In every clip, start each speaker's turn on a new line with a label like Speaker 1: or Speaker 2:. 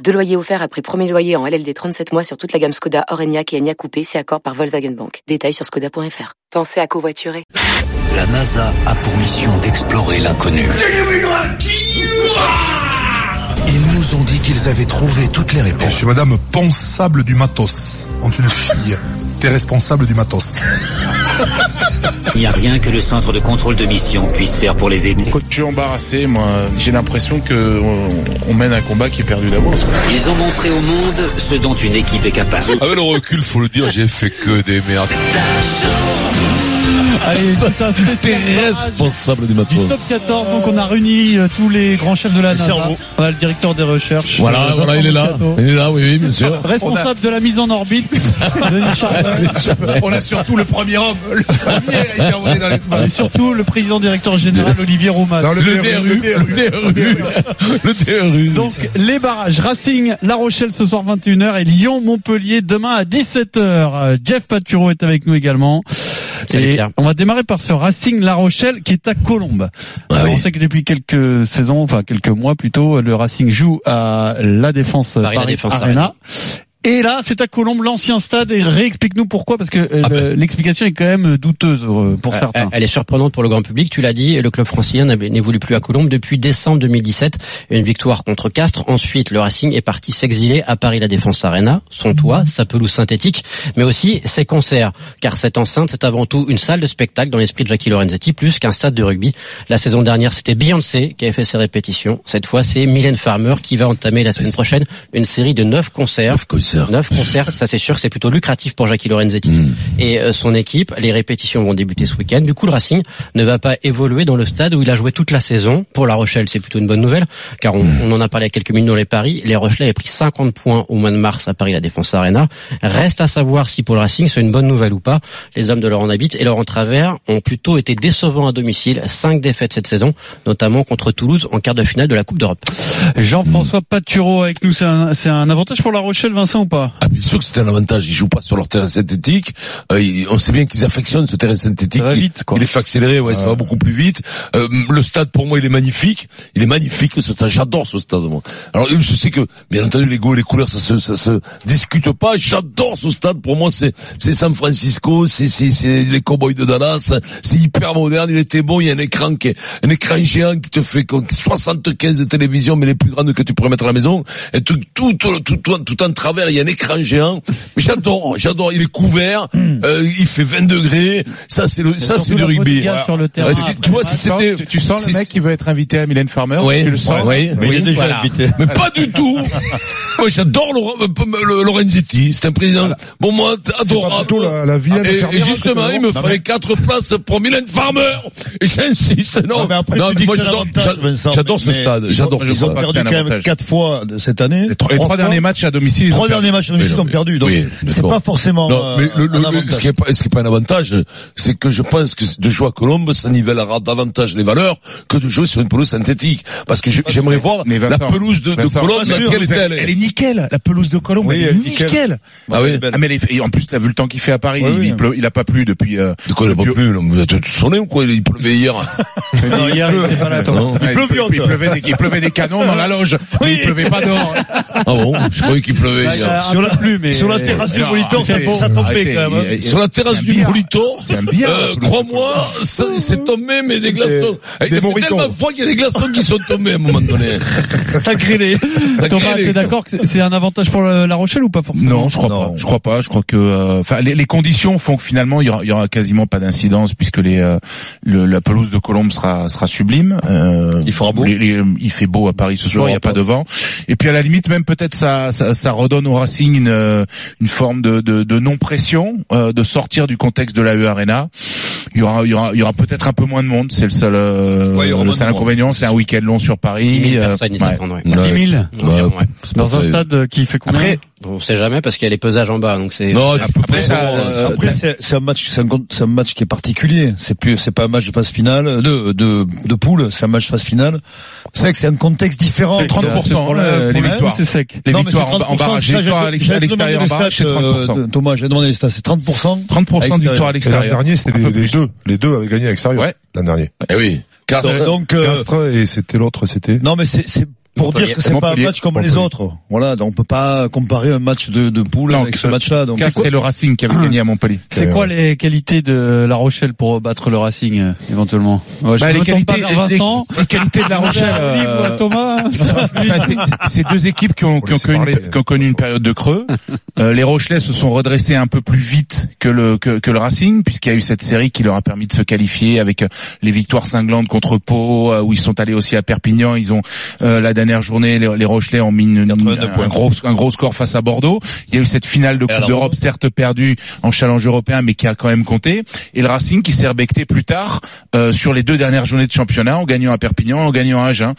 Speaker 1: Deux loyers offerts après premier loyer en LLD 37 mois sur toute la gamme Skoda, Orenia et Enya Coupé, c'est accord par Volkswagen Bank. Détails sur skoda.fr. Pensez à covoiturer.
Speaker 2: La NASA a pour mission d'explorer l'inconnu. Ils nous ont dit qu'ils avaient trouvé toutes les réponses.
Speaker 3: Je suis madame Pensable du Matos. En une fille. T'es responsable du matos.
Speaker 4: Il n'y a rien que le centre de contrôle de mission puisse faire pour les aider.
Speaker 5: Quand je suis embarrassé, moi, j'ai l'impression que on, on mène un combat qui est perdu d'avance.
Speaker 4: Ils ont montré au monde ce dont une équipe est capable.
Speaker 6: Avec le recul, faut le dire, j'ai fait que des merdes.
Speaker 7: Allez, ça, ça
Speaker 6: T'es responsable du matos.
Speaker 7: du top 14, donc on a réuni euh, tous les grands chefs de la NASA. On a le directeur des recherches.
Speaker 6: Voilà,
Speaker 7: euh,
Speaker 6: voilà, il est là. Il est là, oui, oui, bien sûr.
Speaker 7: Responsable de la mise en orbite, Denis.
Speaker 5: On a surtout le premier homme. Le premier a été envoyé dans
Speaker 7: Et
Speaker 5: l'espace.
Speaker 7: surtout le président directeur général Olivier Rouman.
Speaker 3: Dans le,
Speaker 6: Le
Speaker 3: DRU,
Speaker 6: le DRU, le DRU.
Speaker 7: Donc les barrages Racing, La Rochelle ce soir 21h et Lyon Montpellier demain à 17h. Euh, Jeff Paturo est avec nous également.
Speaker 8: Salut,
Speaker 7: Et
Speaker 8: Pierre.
Speaker 7: On va démarrer par ce Racing La Rochelle qui est à Colombes.
Speaker 6: Ah oui.
Speaker 7: On sait que depuis quelques saisons, enfin quelques mois plutôt, le Racing joue à la Défense
Speaker 8: Paris
Speaker 7: Paris,
Speaker 8: La Défense
Speaker 7: Arena. Et là, c'est à Colombes, l'ancien stade. Et réexplique-nous pourquoi, parce que euh,
Speaker 6: Ah ben.
Speaker 7: l'explication est quand même douteuse euh, pour
Speaker 8: Euh,
Speaker 7: certains.
Speaker 8: Elle est surprenante pour le grand public, tu l'as dit, le club francilien n'évolue plus à Colombes depuis décembre 2017. Une victoire contre Castres. Ensuite, le Racing est parti s'exiler à Paris La Défense Arena, son toit, sa pelouse synthétique, mais aussi ses concerts. Car cette enceinte, c'est avant tout une salle de spectacle dans l'esprit de Jackie Lorenzetti, plus qu'un stade de rugby. La saison dernière, c'était Beyoncé qui avait fait ses répétitions. Cette fois, c'est Mylène Farmer qui va entamer la semaine prochaine une série de neuf concerts.
Speaker 6: Neuf concerts.
Speaker 8: Neuf concerts, ça c'est sûr que c'est plutôt lucratif pour Jackie Lorenzetti
Speaker 6: Mm.
Speaker 8: et euh, son équipe. Les répétitions vont débuter ce week-end. Du coup, le Racing ne va pas évoluer dans le stade où il a joué toute la saison. Pour La Rochelle, c'est plutôt une bonne nouvelle, car on, on en a parlé il y a quelques minutes dans les paris. Les Rochelais avaient pris 50 points au mois de mars à Paris la Défense Arena. Reste à savoir si pour le Racing c'est une bonne nouvelle ou pas. Les hommes de Laurent Habit et Laurent Travers ont plutôt été décevants à domicile. Cinq défaites cette saison, notamment contre Toulouse en quart de finale de la Coupe d'Europe.
Speaker 7: Jean-François Paturo avec nous, c'est un, c'est un avantage pour La Rochelle, Vincent ou pas?
Speaker 6: Ah, bien sûr que c'est un avantage. Ils jouent pas sur leur terrain synthétique. Euh, ils- on sait bien qu'ils affectionnent ce terrain synthétique.
Speaker 7: Ça va
Speaker 6: Il-
Speaker 7: vite, quoi.
Speaker 6: Il est fait accélérer, ouais, ça va beaucoup plus vite. Euh, le stade, pour moi, il est magnifique. Il est magnifique, ce stade. J'adore ce stade, moi. Alors, je sais que, bien entendu, les goûts et les couleurs, ça se, ça se discute pas. J'adore ce stade. Pour moi, c'est, c'est San Francisco, c'est, c'est, c'est les Cowboys de Dallas. C'est hyper moderne. Il était bon. Il y a un écran qui est, un écran géant qui te fait comme 75 télévisions, mais les plus grandes que tu pourrais mettre à la maison. Et tout, tout, tout, tout en travers, il y a un écran géant. Mais j'adore, j'adore. Il est couvert. Euh, il fait 20 degrés. Ça, c'est le, ça, c'est rugby.
Speaker 7: Sur le terrain.
Speaker 6: Ouais, si- tu vois, si c'était,
Speaker 5: Tu, tu sens
Speaker 6: si-
Speaker 5: le mec qui veut être invité à Mylène Farmer
Speaker 6: Oui,
Speaker 5: Tu le sens
Speaker 6: oui, oui,
Speaker 5: voilà.
Speaker 6: mais pas du tout. Moi, j'adore Laurent- euh, le- Lorenzetti. C'est un président, bon, moi,
Speaker 3: pas
Speaker 6: adorable.
Speaker 3: la, la vilaine
Speaker 6: Et, et
Speaker 3: fermière
Speaker 6: justement, il me
Speaker 3: Non,
Speaker 6: fallait
Speaker 3: mais-
Speaker 6: quatre places pour Mylène Farmer. Et j'insiste, non.
Speaker 9: Non, mais après,
Speaker 6: mais
Speaker 9: dis
Speaker 6: moi, j'adore, j'a-
Speaker 9: Vincent,
Speaker 6: j'adore ce
Speaker 9: mais
Speaker 6: stade.
Speaker 9: ils
Speaker 6: J'adore
Speaker 9: ont-
Speaker 6: ce
Speaker 9: Ils ont
Speaker 6: stade.
Speaker 9: perdu quand même quatre fois cette année.
Speaker 5: Les trois, derniers matchs à domicile,
Speaker 9: Trois. Derniers matchs à domicile
Speaker 6: Oui,
Speaker 9: ont perdu. Donc,
Speaker 6: oui,
Speaker 9: c'est
Speaker 6: bon.
Speaker 9: pas forcément
Speaker 6: Non, mais
Speaker 9: euh,
Speaker 6: le, le-
Speaker 9: un
Speaker 6: le-
Speaker 9: avantage.
Speaker 6: ce qui est pas, ce qui est pas un avantage, c'est que je pense que de jouer à Colombe, ça nivellera davantage les valeurs que de jouer sur une pelouse synthétique. Parce que j'aimerais voir
Speaker 5: Mais
Speaker 6: la pelouse de, de Colombe, laquelle est-elle
Speaker 5: Elle est nickel, la pelouse de Colombe,
Speaker 9: Oui,
Speaker 5: elle est
Speaker 9: nickel.
Speaker 5: nickel.
Speaker 6: Ah oui.
Speaker 5: Ah mais les- et en plus, t'as vu le temps qu'il fait à Paris,
Speaker 9: Oui,
Speaker 5: il,
Speaker 9: oui.
Speaker 5: il pleut- il a pas plu depuis. Euh,
Speaker 6: De quoi il a pas plu, Vous êtes sonné ou quoi Il pleuvait hier.
Speaker 7: Non, hier, il était pas là,
Speaker 5: il, pleuvait, des, il pleuvait des canons dans la loge, mais il pleuvait pas dehors.
Speaker 6: Ah bon Je croyais qu'il pleuvait
Speaker 7: y
Speaker 6: hier.
Speaker 7: Un
Speaker 9: Sur la-
Speaker 7: plus, mais
Speaker 9: Sur la terrasse du
Speaker 5: Non,
Speaker 9: monitor, ça, tombait quand même.
Speaker 6: Sur la terrasse
Speaker 5: C'est un
Speaker 6: du. Molitor, euh,
Speaker 5: de
Speaker 6: crois-moi, c'est tombé, mais des glaçons.
Speaker 3: des
Speaker 6: Il y a
Speaker 3: moritons.
Speaker 6: tellement froid qu'il y a des glaçons qui sont tombés à un moment donné.
Speaker 7: ça grêlé.
Speaker 6: Ça
Speaker 7: Thomas, t'es d'accord que c'est- un avantage pour la Rochelle ou pas forcément
Speaker 5: Non, je crois
Speaker 9: Non.
Speaker 5: pas. Je crois pas. Je crois que, euh, enfin, les, conditions font que finalement il y aura, quasiment pas d'incidence puisque les, euh, le- la pelouse de Colombe sera sera sublime. Euh,
Speaker 9: Il fera beau.
Speaker 5: il fait beau à Paris ce soir. Il y a pas de vent. Et puis à la limite même peut-être ça, ça ça redonne au Racing une une forme de de, de non pression, euh, de sortir du contexte de la U Arena. Il y aura il y aura il y aura peut-être un peu moins de monde. C'est le seul euh,
Speaker 9: Ouais, il y aura
Speaker 5: le seul inconvénient. C'est un week-end long sur
Speaker 8: 10
Speaker 5: Paris.
Speaker 8: 000
Speaker 5: euh,
Speaker 8: personnes, ils
Speaker 5: ouais.
Speaker 8: attendent, ouais.
Speaker 7: 10 000
Speaker 8: Environ, ouais.
Speaker 6: c'est pas
Speaker 7: dans un stade qui fait combien?
Speaker 5: Après,
Speaker 8: On sait jamais parce qu'il y a les pesages en bas, donc c'est.
Speaker 6: Non, tu peux
Speaker 5: Après,
Speaker 6: pas
Speaker 5: ça,
Speaker 6: savoir.
Speaker 5: euh,
Speaker 9: Après, c'est c'est un match, c'est un, c'est un match qui est particulier. C'est plus, c'est pas un match de phase finale, de de, de poule. C'est un match phase finale. C'est vrai que c'est un contexte différent.
Speaker 7: C'est
Speaker 5: 30%,
Speaker 7: le
Speaker 5: les
Speaker 7: problème,
Speaker 5: victoires.
Speaker 7: C'est sec.
Speaker 5: Les
Speaker 9: Non,
Speaker 5: victoires
Speaker 9: c'est
Speaker 5: en, en
Speaker 9: 30%,
Speaker 5: barrage, les victoires à l'extérieur en barrage, c'est
Speaker 9: stats, euh,
Speaker 5: 30%.
Speaker 9: de- Thomas, j'ai demandé les stats, c'est 30%.
Speaker 5: 30% de victoires à
Speaker 3: Et l'an
Speaker 5: l'extérieur.
Speaker 3: dernier, c'était les, deux. Les deux avaient gagné à l'extérieur.
Speaker 5: Ouais.
Speaker 3: L'an dernier.
Speaker 6: Eh oui.
Speaker 9: Donc, euh,
Speaker 3: et c'était l'autre, c'était.
Speaker 9: non, mais c'est, c'est pour dire que c'est pas un match comme les autres. Voilà, donc on peut pas comparer un match de, de poule
Speaker 5: Non,
Speaker 9: avec ce match-là. Donc,
Speaker 5: et le Racing qui avait gagné à Montpellier.
Speaker 7: C'est quoi les qualités de La Rochelle pour battre le Racing euh, éventuellement Ouais, je
Speaker 5: Bah, les
Speaker 7: tourne pas
Speaker 5: qualités,
Speaker 7: vers
Speaker 5: les,
Speaker 7: Vincent.
Speaker 5: les qualités de La Rochelle. Euh,
Speaker 7: à Thomas.
Speaker 5: C'est- c'est deux équipes qui ont, qui ont connu,
Speaker 3: parler.
Speaker 5: qui ont connu une période de creux. Euh, les Rochelais se sont redressés un peu plus vite que le que, que le Racing, puisqu'il y a eu cette série qui leur a permis de se qualifier avec euh, les victoires cinglantes contre Pau, euh, où ils sont allés aussi à Perpignan. Ils ont euh, la dernière journée, les, les Rochelais ont mis une- une-
Speaker 9: 89
Speaker 5: un gros un gros score face à Bordeaux. Il y a eu cette finale de Coupe d'Europe, certes perdue en challenge européen, mais qui a quand même compté. Et le Racing qui s'est rebecté plus tard euh, sur les deux dernières journées de championnat, en gagnant à Perpignan, en gagnant à Agen.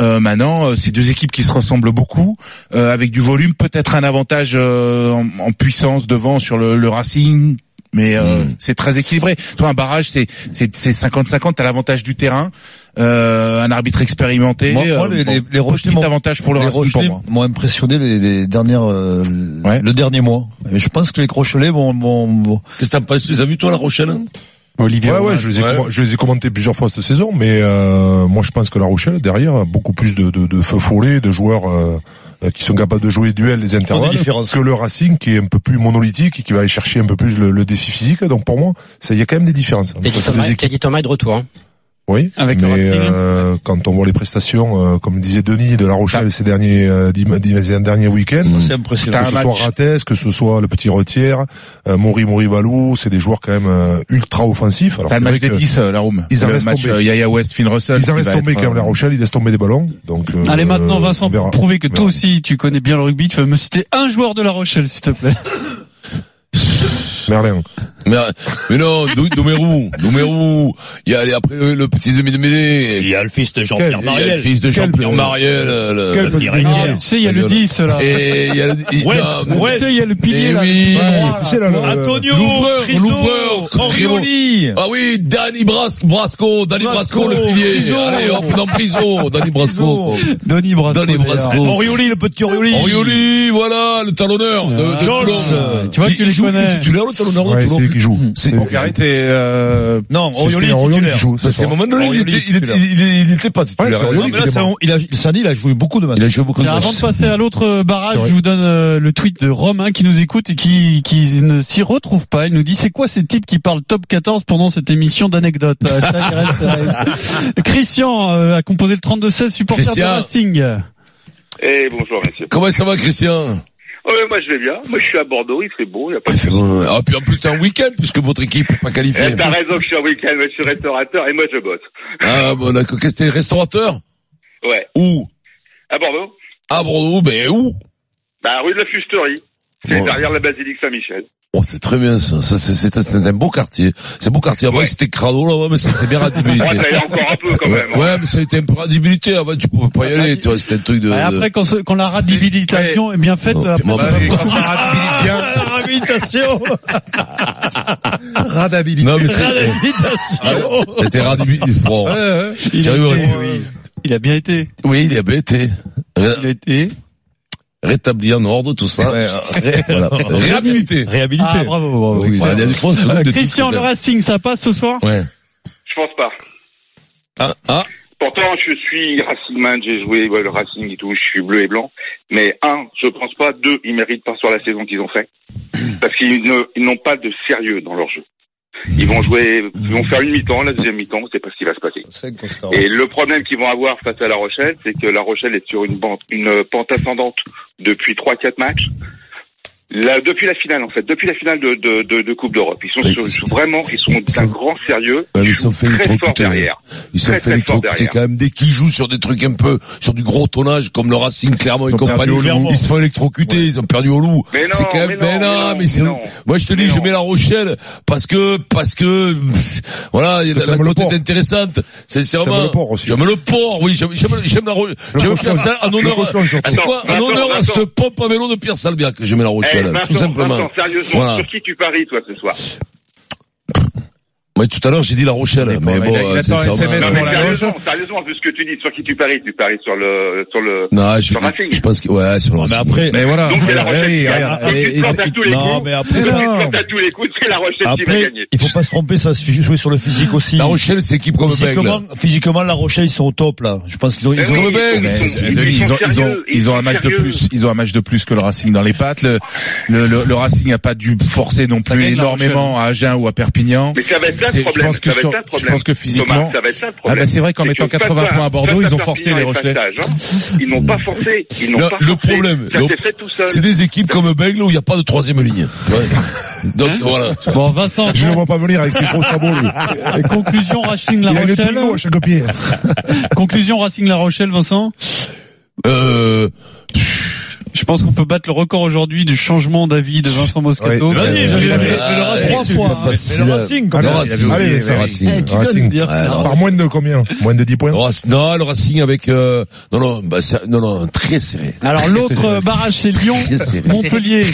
Speaker 5: Euh, maintenant, euh, c'est deux équipes qui se ressemblent beaucoup, euh, avec du volume, peut-être un avantage euh, en, en puissance devant sur le, le Racing. Mais euh,
Speaker 6: Mm.
Speaker 5: c'est très équilibré. Toi, un barrage, c'est c'est c'est 50-50. T'as l'avantage du terrain, euh, un arbitre expérimenté.
Speaker 9: Moi, moi,
Speaker 5: euh,
Speaker 9: les-
Speaker 5: bon,
Speaker 9: les- les m'ont-
Speaker 5: avantage pour le
Speaker 9: les
Speaker 5: Racing pour
Speaker 9: Rochelais
Speaker 5: moi.
Speaker 9: m'ont impressionné les, les dernières, euh,
Speaker 5: Ouais.
Speaker 9: le dernier mois. Et je pense que les Rochelais vont, vont, vont-
Speaker 6: qu'est-ce que t'as pas, tu les as vus, toi, La Rochelle? hein
Speaker 7: Olivier.
Speaker 3: Ouais, ouais, je les ai,
Speaker 6: Ouais.
Speaker 3: je les ai commentés plusieurs fois cette saison, mais euh, moi je pense que La Rochelle derrière a beaucoup plus de, de, de feu follet, de joueurs euh, qui sont capables de jouer duel les intervalles, que le Racing qui est un peu plus monolithique et qui va aller chercher un peu plus le, le défi physique. Donc pour moi, ça il y a quand même des différences.
Speaker 8: Teddy Thomas, Thomas est de retour. Hein.
Speaker 3: Oui,
Speaker 7: Avec
Speaker 3: mais euh, quand on voit les prestations, euh, comme disait Denis, de La Rochelle ces derniers euh, dix- derniers week-ends,
Speaker 9: c'est impressionnant.
Speaker 3: que ce
Speaker 5: un
Speaker 3: soit
Speaker 5: match.
Speaker 3: Rates, que ce soit le petit Retière, euh, Mori Mori Valou, c'est des joueurs quand même euh, ultra offensifs. Alors
Speaker 5: le match des
Speaker 3: que
Speaker 5: 10, euh, la Room.
Speaker 3: Ils en restent
Speaker 5: match
Speaker 3: tombés.
Speaker 5: euh, Yaya West, Finn Russell.
Speaker 3: ils en restent tombés
Speaker 5: être,
Speaker 3: quand même La Rochelle, ils laissent tomber des ballons. Donc euh,
Speaker 7: Allez maintenant Vincent, pour prouver que toi aussi tu connais bien le rugby, tu vas me citer un joueur de La Rochelle s'il te plaît.
Speaker 3: Merlin.
Speaker 6: Mais, mais non, Dou- Doumerou, Doumerou. Il y a les- après le, le petit demi de mêlée.
Speaker 9: Il y a le fils de Jean-Pierre
Speaker 6: Il y a le fils de Jean-Pierre
Speaker 3: Quel-
Speaker 6: Mariel. le-
Speaker 3: Quel
Speaker 6: le-
Speaker 3: petit
Speaker 7: tu sais, il y a le 10 là.
Speaker 6: Et il y a le,
Speaker 9: Ouais,
Speaker 6: non,
Speaker 9: ouais.
Speaker 7: Tu sais, il y a le pilier
Speaker 6: Eh
Speaker 7: là.
Speaker 6: oui.
Speaker 3: Tu sais, là, le-
Speaker 9: Antonio,
Speaker 6: Louvreur,
Speaker 9: Friso,
Speaker 6: Louvreur,
Speaker 9: Orioli.
Speaker 6: Ah oui, Danny Bras, Brasco, Danny Brasco, le pilier.
Speaker 9: Friso.
Speaker 6: Allez, hop, dans prison, Danny Brasco.
Speaker 7: Denis Brasco. D'ailleurs.
Speaker 6: Brasco.
Speaker 9: Orioli, le petit Orioli.
Speaker 6: Orioli, voilà, le talonneur de, de.
Speaker 9: Jones.
Speaker 7: Tu vois que tu les connais.
Speaker 6: est titulaire, le talonneur de
Speaker 3: qui joue.
Speaker 6: C'est-
Speaker 3: joue.
Speaker 5: arrêtez. Euh,
Speaker 9: Non, Orioli,
Speaker 3: qui joue.
Speaker 6: Parce
Speaker 3: c'est
Speaker 6: qu'à un moment donné, il était, il était, il était- il était pas titulaire.
Speaker 9: Il a, il a joué beaucoup de matchs.
Speaker 6: Il a joué beaucoup de
Speaker 7: Tiens, avant
Speaker 6: matchs.
Speaker 7: de passer à l'autre barrage, je vous donne euh, le tweet de Romain qui nous écoute et qui, qui ne s'y retrouve pas. Il nous dit c'est quoi ces types qui parlent top 14 pendant cette émission d'anecdotes? Euh, Christian euh, a composé le 32-16 supporter de. Racing.
Speaker 10: Eh bonjour messieurs.
Speaker 6: Comment ça va, Christian?
Speaker 10: Ouais, moi je vais bien. Moi je suis à Bordeaux, il fait beau, il y a pas de
Speaker 6: fait bon. Ah, puis en plus, t'es un week-end, puisque votre équipe n'est pas qualifiée.
Speaker 10: Eh, T'as raison que je suis en week-end, mais je suis restaurateur et moi je bosse.
Speaker 6: Ah, bon, d'accord. Qu'est-ce que t'es restaurateur?
Speaker 10: Ouais.
Speaker 6: Où?
Speaker 10: À Bordeaux
Speaker 6: À Bordeaux, ben où?
Speaker 10: Bah rue de la Fusterie. C'est
Speaker 6: Bon.
Speaker 10: derrière la basilique Saint-Michel.
Speaker 6: Oh, c'est très bien, ça. ça c'est, c'est, c'est un beau quartier. C'est un beau quartier. Avant,
Speaker 10: Ouais.
Speaker 6: c'était crado, là, mais c'était bien radibilité.
Speaker 10: Moi ça y est encore un peu quand
Speaker 6: Ouais,
Speaker 10: même. hein.
Speaker 6: ouais, mais ça a été un peu radibilité. Avant, tu pouvais pas y aller, tu vois. C'était un truc de...
Speaker 7: Et après, quand, ce- quand la radibilitation est bien faite,
Speaker 6: Non,
Speaker 7: après,
Speaker 6: bah,
Speaker 5: bien.
Speaker 9: Réhabilitation.
Speaker 3: Radabilité.
Speaker 6: Non, mais c'est... Ah, C'était radibilité. Bon.
Speaker 7: il,
Speaker 6: Tu
Speaker 7: a
Speaker 6: arrives,
Speaker 7: été,
Speaker 6: oui.
Speaker 7: il a bien été.
Speaker 6: Oui, il a bien été.
Speaker 7: Il a été.
Speaker 6: Rétabli en ordre, tout ça.
Speaker 9: Ouais, ré-
Speaker 6: Voilà. Réhabilité.
Speaker 9: Réhabilité.
Speaker 7: Ah, bravo, bravo.
Speaker 9: Oui,
Speaker 6: Ouais, il y a des fois, de
Speaker 7: Christian, le Racing, ça passe ce soir?
Speaker 6: Ouais.
Speaker 10: Je pense pas.
Speaker 6: Ah, ah.
Speaker 10: Pourtant je suis Racingman, j'ai joué ouais, le Racing et tout, je suis bleu et blanc. Mais un, je pense pas. Deux, ils méritent pas sur la saison qu'ils ont fait. Parce qu'ils n'ont pas de sérieux dans leur jeu. Ils vont jouer, ils vont faire une mi-temps, la deuxième mi-temps, c'est pas ce qui va se passer. Et le problème qu'ils vont avoir face à La Rochelle, c'est que La Rochelle est sur une, bande, une pente ascendante depuis 3-4 matchs. Là, depuis la finale, en fait, depuis la finale de, de, de, de Coupe d'Europe, ils sont
Speaker 6: Oui,
Speaker 10: sur-
Speaker 6: ils
Speaker 10: vraiment, ils sont d'un grand sérieux.
Speaker 6: Mais
Speaker 10: ils
Speaker 6: ils sont fait
Speaker 10: très fort
Speaker 6: électrocuter.
Speaker 10: derrière.
Speaker 6: Ils sont
Speaker 10: Très,
Speaker 6: fait électrocuter quand même. Dès qu'ils jouent sur des trucs un peu, sur du gros tonnage, comme le Racing, Clermont et compagnie,
Speaker 9: au Loup.
Speaker 6: ils se font électrocuter, ils ont perdu au loup.
Speaker 10: Mais non,
Speaker 6: c'est quand même,
Speaker 10: mais non, mais non,
Speaker 6: mais c'est,
Speaker 10: mais non.
Speaker 6: moi je te dis, je mets la Rochelle, parce que, parce que, pff, voilà, il y a la, la côte est intéressante. Sincèrement.
Speaker 3: T'aimes le port aussi.
Speaker 6: J'aime le port, oui, j'aime, j'aime, la Rochelle. En honneur, c'est quoi, en honneur à cette pompe à vélo de Pierre Salbia que j'aime la
Speaker 10: Eh, Vincent,
Speaker 6: tout simplement.
Speaker 10: Vincent, sérieusement,
Speaker 6: Voilà.
Speaker 10: sur qui tu paries, toi, ce soir?
Speaker 6: Oui, tout à l'heure, j'ai dit la Rochelle,
Speaker 9: dépend,
Speaker 6: mais
Speaker 9: il
Speaker 6: bon,
Speaker 9: a- il
Speaker 6: euh, sincèrement,
Speaker 9: SMS
Speaker 10: Non, mais
Speaker 9: pour la
Speaker 10: sérieusement, sérieusement, vu ce que tu dis, sur qui tu paries, tu paries sur le, sur le,
Speaker 6: Non, je,
Speaker 10: sur Racing.
Speaker 6: je pense que, ouais, sur le
Speaker 9: Mais
Speaker 6: Racing.
Speaker 9: après,
Speaker 5: Mais voilà.
Speaker 10: Donc c'est la Rochelle
Speaker 9: oui,
Speaker 10: qui gagne.
Speaker 9: regarde,
Speaker 10: Donc
Speaker 9: et-
Speaker 10: tu te plantes à
Speaker 9: et-
Speaker 10: tous les
Speaker 9: non,
Speaker 10: coups.
Speaker 9: mais après,
Speaker 10: Donc tu te
Speaker 9: non.
Speaker 10: plantes à tous les coups, c'est la Rochelle qui va
Speaker 9: Après,
Speaker 10: gagner.
Speaker 9: il faut pas se tromper, ça se joue sur le physique aussi.
Speaker 6: La Rochelle, c'est équipe comme
Speaker 9: Physiquement, physiquement, la Rochelle, ils sont au top, là. Je pense qu'ils ont,
Speaker 10: Mais
Speaker 9: ils ont,
Speaker 10: ils
Speaker 5: Mais c'est- ont, ils ont,
Speaker 10: sérieux,
Speaker 5: ils ont
Speaker 10: sont
Speaker 5: un match de plus. Ils ont un match de plus que le Racing dans les pattes. Le, le, le, Racing n'a pas dû forcer non plus énormément à Agen ou à Perpignan.
Speaker 10: Mais ça va être ça
Speaker 5: je pense que
Speaker 10: ça va
Speaker 5: sur-
Speaker 10: être ça le
Speaker 5: je pense que physiquement-
Speaker 10: Thomas, ça va être ça le
Speaker 5: Ah bah c'est vrai qu'en mettant
Speaker 10: que face
Speaker 5: 80
Speaker 10: à-
Speaker 5: points à Bordeaux, ils ont forcé les Rochelais.
Speaker 10: Hein. Ils n'ont pas forcé. Ils n'ont
Speaker 6: Le-
Speaker 10: pas
Speaker 6: le
Speaker 10: forcé.
Speaker 6: problème. C'est des équipes comme Bègle où il n'y a pas de troisième ligne. Ouais. Donc, voilà.
Speaker 7: Bon, Vincent,
Speaker 3: Je ne vois pas venir avec ses gros sabots, lui.
Speaker 7: conclusion Racing La
Speaker 3: Il a une
Speaker 7: Rochelle.
Speaker 3: À chaque pied.
Speaker 7: Conclusion Racing La Rochelle, Vincent.
Speaker 6: Euh,
Speaker 7: Je pense qu'on peut battre le record aujourd'hui du changement d'avis de Vincent Moscato.
Speaker 3: Ouais.
Speaker 9: Vas-y,
Speaker 3: Euh, euh,
Speaker 9: le
Speaker 6: euh,
Speaker 9: Racing,
Speaker 7: trois
Speaker 9: c'est
Speaker 7: fois, hein.
Speaker 9: facile. Mais le Racing, quand
Speaker 6: le
Speaker 9: même.
Speaker 6: Racing,
Speaker 3: Allez,
Speaker 6: le
Speaker 3: ça va.
Speaker 6: Racing.
Speaker 7: Eh, doit
Speaker 3: Racing.
Speaker 7: dire
Speaker 6: Ouais, le
Speaker 3: Par moins de combien? Moins de 10 points?
Speaker 6: Le Racing- Non, le Racing avec, euh, non, non, bah, non, non, très serré.
Speaker 7: Alors l'autre barrage c'est Lyon. Montpellier.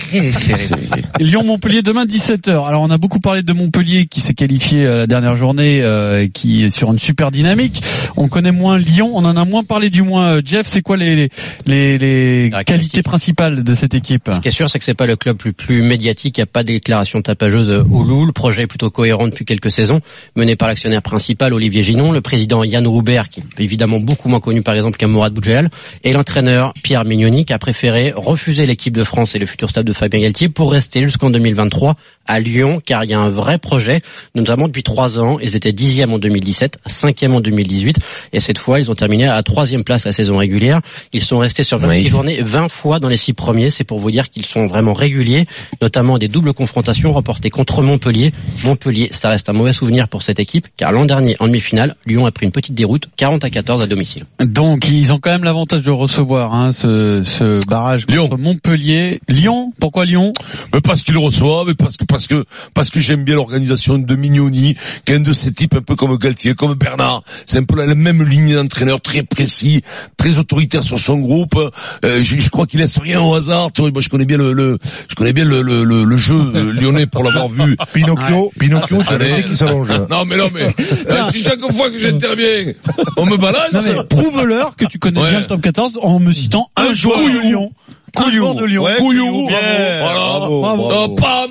Speaker 7: Lyon-Montpellier demain 17h. Alors on a beaucoup parlé de Montpellier qui s'est qualifié à la dernière journée, euh, qui est sur une super dynamique. On connaît moins Lyon, on en a moins parlé du moins. Euh, Jeff, c'est quoi les les les, qualités principales de cette équipe
Speaker 8: Ce qui est sûr, c'est que c'est pas le club le plus médiatique. Il n'y a pas de déclaration tapageuse au loup. Le projet est plutôt cohérent depuis quelques saisons, mené par l'actionnaire principal Olivier Ginon, le président Yann Roubert, qui est évidemment beaucoup moins connu par exemple qu'un Mourad Boudjel, et l'entraîneur Pierre Mignoni, qui a préféré refuser l'équipe de France et le futur stade de Fabien Galtier pour rester jusqu'en 2023 à Lyon, car il y a un vrai projet, notamment depuis trois ans. Ils étaient dixième en 2017, cinquième en 2018, et cette fois, ils ont terminé à troisième place la saison régulière. Ils sont restés sur 26
Speaker 6: Oui.
Speaker 8: journées 20 fois dans les six premiers. C'est pour vous dire qu'ils sont vraiment réguliers, notamment des doubles confrontations remportées contre Montpellier. Montpellier, ça reste un mauvais souvenir pour cette équipe, car l'an dernier, en demi-finale, Lyon a pris une petite déroute, 40 à 14 à domicile.
Speaker 7: Donc ils ont quand même l'avantage de recevoir hein, ce, ce barrage contre
Speaker 6: Lyon.
Speaker 7: Montpellier. Lyon, pourquoi Lyon?
Speaker 6: Mais parce qu'il le reçoit, mais parce que parce que parce que j'aime bien l'organisation de Mignoni, qui est un de ces types un peu comme Galtier, comme Bernard. C'est un peu la, la même ligne d'entraîneur, très précis, très autoritaire sur son groupe. Euh, je, je crois qu'il laisse rien au hasard. Tu vois, moi, je connais bien le, le je connais bien le le, le, le jeu euh, lyonnais pour l'avoir vu.
Speaker 3: Pinocchio, Pinocchio, le mec qui s'allonge.
Speaker 6: Non mais non mais euh, si chaque fois que j'interviens, on me balance.
Speaker 7: Non mais prouve-leur que tu connais
Speaker 6: Ouais.
Speaker 7: bien le top 14 en me citant un,
Speaker 6: Un
Speaker 7: joueur de Lyon. Un
Speaker 6: Couillou.
Speaker 7: joueur de Lyon.
Speaker 9: Ouais,
Speaker 6: Couillou, voilà.
Speaker 9: Bravo,
Speaker 7: Bravo.
Speaker 6: Euh,
Speaker 9: bravo.
Speaker 6: pam,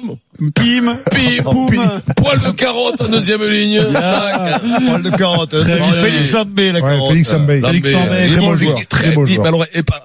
Speaker 7: Pim,
Speaker 6: pim,
Speaker 7: poum.
Speaker 6: poil de carotte en deuxième ligne. Tac.
Speaker 9: Poil de carotte.
Speaker 6: bien.
Speaker 9: Félix Lambé, la
Speaker 3: Ouais,
Speaker 9: carotte.
Speaker 3: Félix Sambé.
Speaker 7: Félix
Speaker 6: est
Speaker 3: très bon joueur,
Speaker 6: très
Speaker 3: très bon joueur.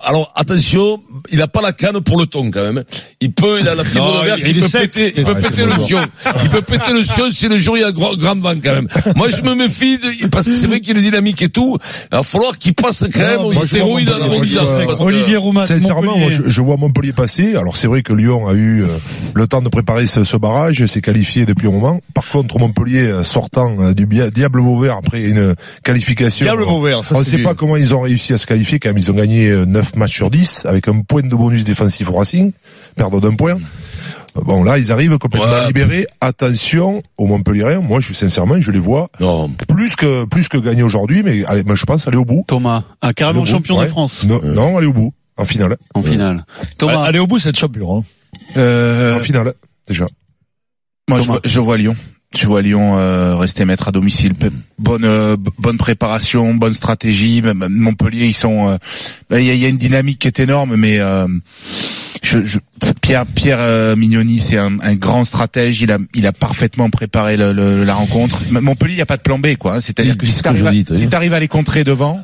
Speaker 6: Alors, attention, il a pas la canne pour le ton quand même. Il peut, il a la fibre de verre,
Speaker 9: il
Speaker 6: peut péter, il peut péter le sion. Il peut péter le sion si le jour il y a grand, grand vent quand même. Moi, je me méfie de- parce que c'est vrai qu'il est dynamique et tout. Il va falloir qu'il passe quand même au stéroïde à la mobilisation.
Speaker 7: Olivier
Speaker 3: Sincèrement, moi,
Speaker 7: Montpellier.
Speaker 3: je, je vois Montpellier passer. Alors c'est vrai que Lyon a eu euh, le temps de préparer ce, ce barrage, s'est qualifié depuis un moment. Par contre, Montpellier euh, sortant euh, du diable Vauvert après une qualification.
Speaker 9: Diable Vauvert, ça
Speaker 3: On ne sait
Speaker 9: du-
Speaker 3: pas comment ils ont réussi à se qualifier quand même. Ils ont gagné euh, 9 matchs sur 10 avec un point de bonus défensif au Racing, perdre d'un point. Euh, Bon là, ils arrivent complètement
Speaker 6: Ouais.
Speaker 3: libérés. Attention aux Montpelliérains. Moi, je sincèrement, je les vois
Speaker 6: Non.
Speaker 3: plus que plus que gagner aujourd'hui, mais allez, moi, je pense aller au bout.
Speaker 7: Thomas, un carrément
Speaker 3: Aller au bout,
Speaker 7: champion de
Speaker 3: ouais.
Speaker 7: France
Speaker 3: Non, non, aller au bout en finale.
Speaker 7: en finale. Thomas,
Speaker 9: Allez au bout, c'est être champion. Hein.
Speaker 5: Euh,
Speaker 3: En finale déjà.
Speaker 5: Moi, je vois, je vois Lyon. Je vois Lyon euh, rester maître à domicile. Bonne euh, bonne préparation, bonne stratégie. Même Montpellier, ils sont. euh, bah, Il y, a, il y a une dynamique qui est énorme, mais euh, je, je- Pierre Pierre euh, Mignoni, c'est un, un grand stratège. Il a il a parfaitement préparé le- le- la rencontre. Montpellier, il n'y a pas de plan B, quoi. hein. C'est-à-dire que si t'arrives à, si à les contrer devant,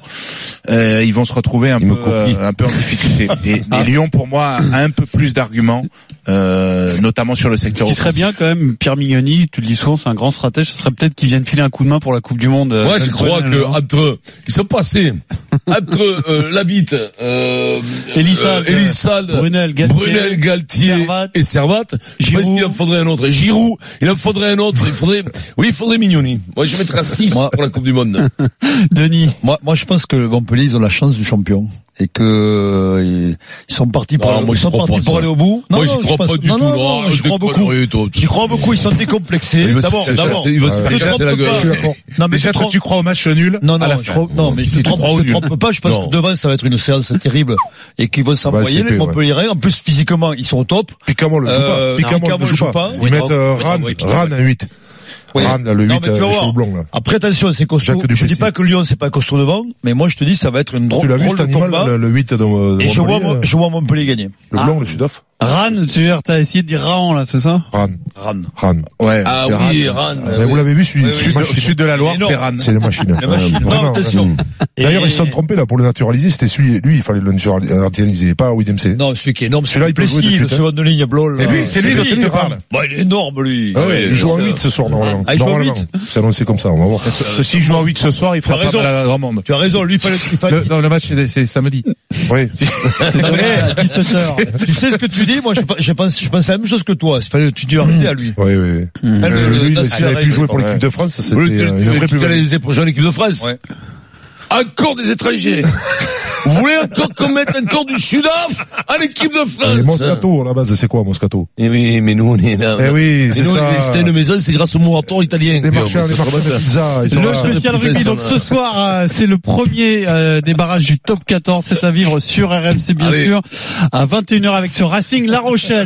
Speaker 5: euh, ils vont se retrouver un
Speaker 6: me
Speaker 5: peu un peu en difficulté. Et, et Lyon, pour moi, a un peu plus d'arguments, euh, notamment sur le
Speaker 7: ce
Speaker 5: secteur.
Speaker 7: qui serait bien quand même, Pierre Mignoni, tu le dis souvent, c'est un grand stratège, ce serait peut-être qu'il vienne filer un coup de main pour la Coupe du Monde. euh,
Speaker 6: Moi, je crois que entre ils sont passés entre euh, Labitte, euh,
Speaker 7: Elissade,
Speaker 6: euh, Elissade,
Speaker 7: Brunel, Galtier,
Speaker 6: Brunel, Galtier
Speaker 7: Servat,
Speaker 6: et Servat. Je pense
Speaker 7: Giroud.
Speaker 6: qu'il en faudrait un autre. Et Giroud, il en faudrait un autre. Il faudrait, oui, il faudrait Mignoni. Moi, je mettrais à 6
Speaker 9: Moi-
Speaker 6: pour la Coupe du Monde.
Speaker 7: Denis.
Speaker 9: Moi, moi, je pense que Montpellier, ils ont la chance du champion et que euh, ils sont partis pour,
Speaker 6: moi,
Speaker 9: ils sont partis pour
Speaker 6: ça.
Speaker 9: aller au bout.
Speaker 6: Moi, j'y
Speaker 9: je
Speaker 6: crois pas du
Speaker 9: non,
Speaker 6: tout.
Speaker 9: Non,
Speaker 6: non,
Speaker 9: non,
Speaker 6: je
Speaker 9: j'y crois beaucoup. J'y crois beaucoup. Ils sont décomplexés. D'abord, d'abord.
Speaker 6: se faire casser la gueule.
Speaker 3: Je.
Speaker 9: Non, mais
Speaker 5: Déjà, tu crois au match nul
Speaker 9: Non, non, je non, mais
Speaker 5: Tu
Speaker 9: te trompes, pas, je pense
Speaker 6: Non.
Speaker 9: que devant, ça va être une séance terrible. Et qu'ils vont s'envoyer, les
Speaker 3: ouais.
Speaker 9: Montpelliérains. En plus, physiquement, ils sont au top.
Speaker 3: Picamol le joue pas. Ne joue pas. Ils mettent euh. Ran à 8.
Speaker 9: Oui.
Speaker 3: Ran, là, le 8,
Speaker 9: Non, mais tu vas
Speaker 3: euh,
Speaker 9: voir.
Speaker 3: là.
Speaker 9: Après, attention, c'est costaud.
Speaker 3: Jacques
Speaker 9: Je
Speaker 3: Duplessis.
Speaker 9: dis pas que Lyon, c'est pas costaud devant, mais moi, je te dis, ça va être une drôle,
Speaker 3: Tu l'as vu
Speaker 9: drôle
Speaker 3: cet
Speaker 9: de
Speaker 3: animal,
Speaker 9: combat.
Speaker 3: le, le 8 de, de
Speaker 9: Et je vois,
Speaker 3: Montpellier,
Speaker 9: je vois Montpellier gagner.
Speaker 3: Le
Speaker 7: Ah.
Speaker 3: blanc, le sud-off.
Speaker 7: Ran, tu veux dire, t'as essayé de dire Raon, là, c'est ça?
Speaker 3: Ran.
Speaker 9: Ran.
Speaker 3: Ran.
Speaker 5: Ouais.
Speaker 6: Ah
Speaker 5: c'est
Speaker 6: oui,
Speaker 5: Ran.
Speaker 6: Ran.
Speaker 3: Mais vous l'avez vu, celui,
Speaker 9: Oui,
Speaker 3: c'est
Speaker 9: oui.
Speaker 5: Sud, de la Loire, c'est Ran.
Speaker 3: C'est.
Speaker 9: La machine.
Speaker 3: Ouais,
Speaker 9: Non, attention. Et-
Speaker 3: D'ailleurs, ils se sont trompés, là, pour le naturaliser, c'était celui, lui, il fallait le naturaliser, pas William C.
Speaker 9: Non, celui qui est énorme, c'est
Speaker 3: Celui-là, il peut jouer
Speaker 9: le
Speaker 3: hein.
Speaker 9: second de ligne, Blol.
Speaker 5: C'est lui, c'est lui il te parle.
Speaker 9: Bon, il est énorme, lui.
Speaker 3: Ah ouais, il joue en
Speaker 9: c'est-
Speaker 3: 8 ce soir, normalement.
Speaker 9: Ah, il joue en
Speaker 3: Normalement.
Speaker 9: 8.
Speaker 3: C'est annoncé comme ça, on va voir.
Speaker 5: Ceci joue en 8 ce soir, il fera pas
Speaker 9: raison.
Speaker 5: la grand monde.
Speaker 9: Tu as raison, lui, il fallait, il fallait,
Speaker 5: Le, non, le match c'est c'est samedi.
Speaker 3: Oui.
Speaker 7: C'est donné à 17h.
Speaker 9: tu sais ce que tu dis, moi, je, je pense, je pense la même chose que toi. Il fallait, tu dis arrêter à lui.
Speaker 3: Oui, oui, oui.
Speaker 9: Ah, le-
Speaker 3: Euh,
Speaker 9: le-
Speaker 3: lui, s'il avait pu jouer pour l'équipe de France, c'était euh, une vraie
Speaker 6: que
Speaker 3: plus
Speaker 6: les prochaines équipes de France
Speaker 9: Ouais.
Speaker 6: Encore des étrangers. Vous voulez encore qu'on mette encore du Sud-Af à l'équipe de
Speaker 3: Et
Speaker 6: France
Speaker 3: Moscato, à la base, c'est quoi, Moscato?
Speaker 6: Eh oui, mais nous, on est là.
Speaker 3: Eh oui,
Speaker 6: Et
Speaker 3: c'est
Speaker 6: nous,
Speaker 3: ça.
Speaker 6: stènes de maison, c'est grâce au moratoire italien.
Speaker 3: Les marchands, les marchands de pizza,
Speaker 7: Le spécial rugby,
Speaker 6: ça
Speaker 7: donc ce soir, euh, c'est le premier euh, des barrages du top 14. C'est à vivre sur RMC, bien sûr, à 21h avec ce Racing La Rochelle.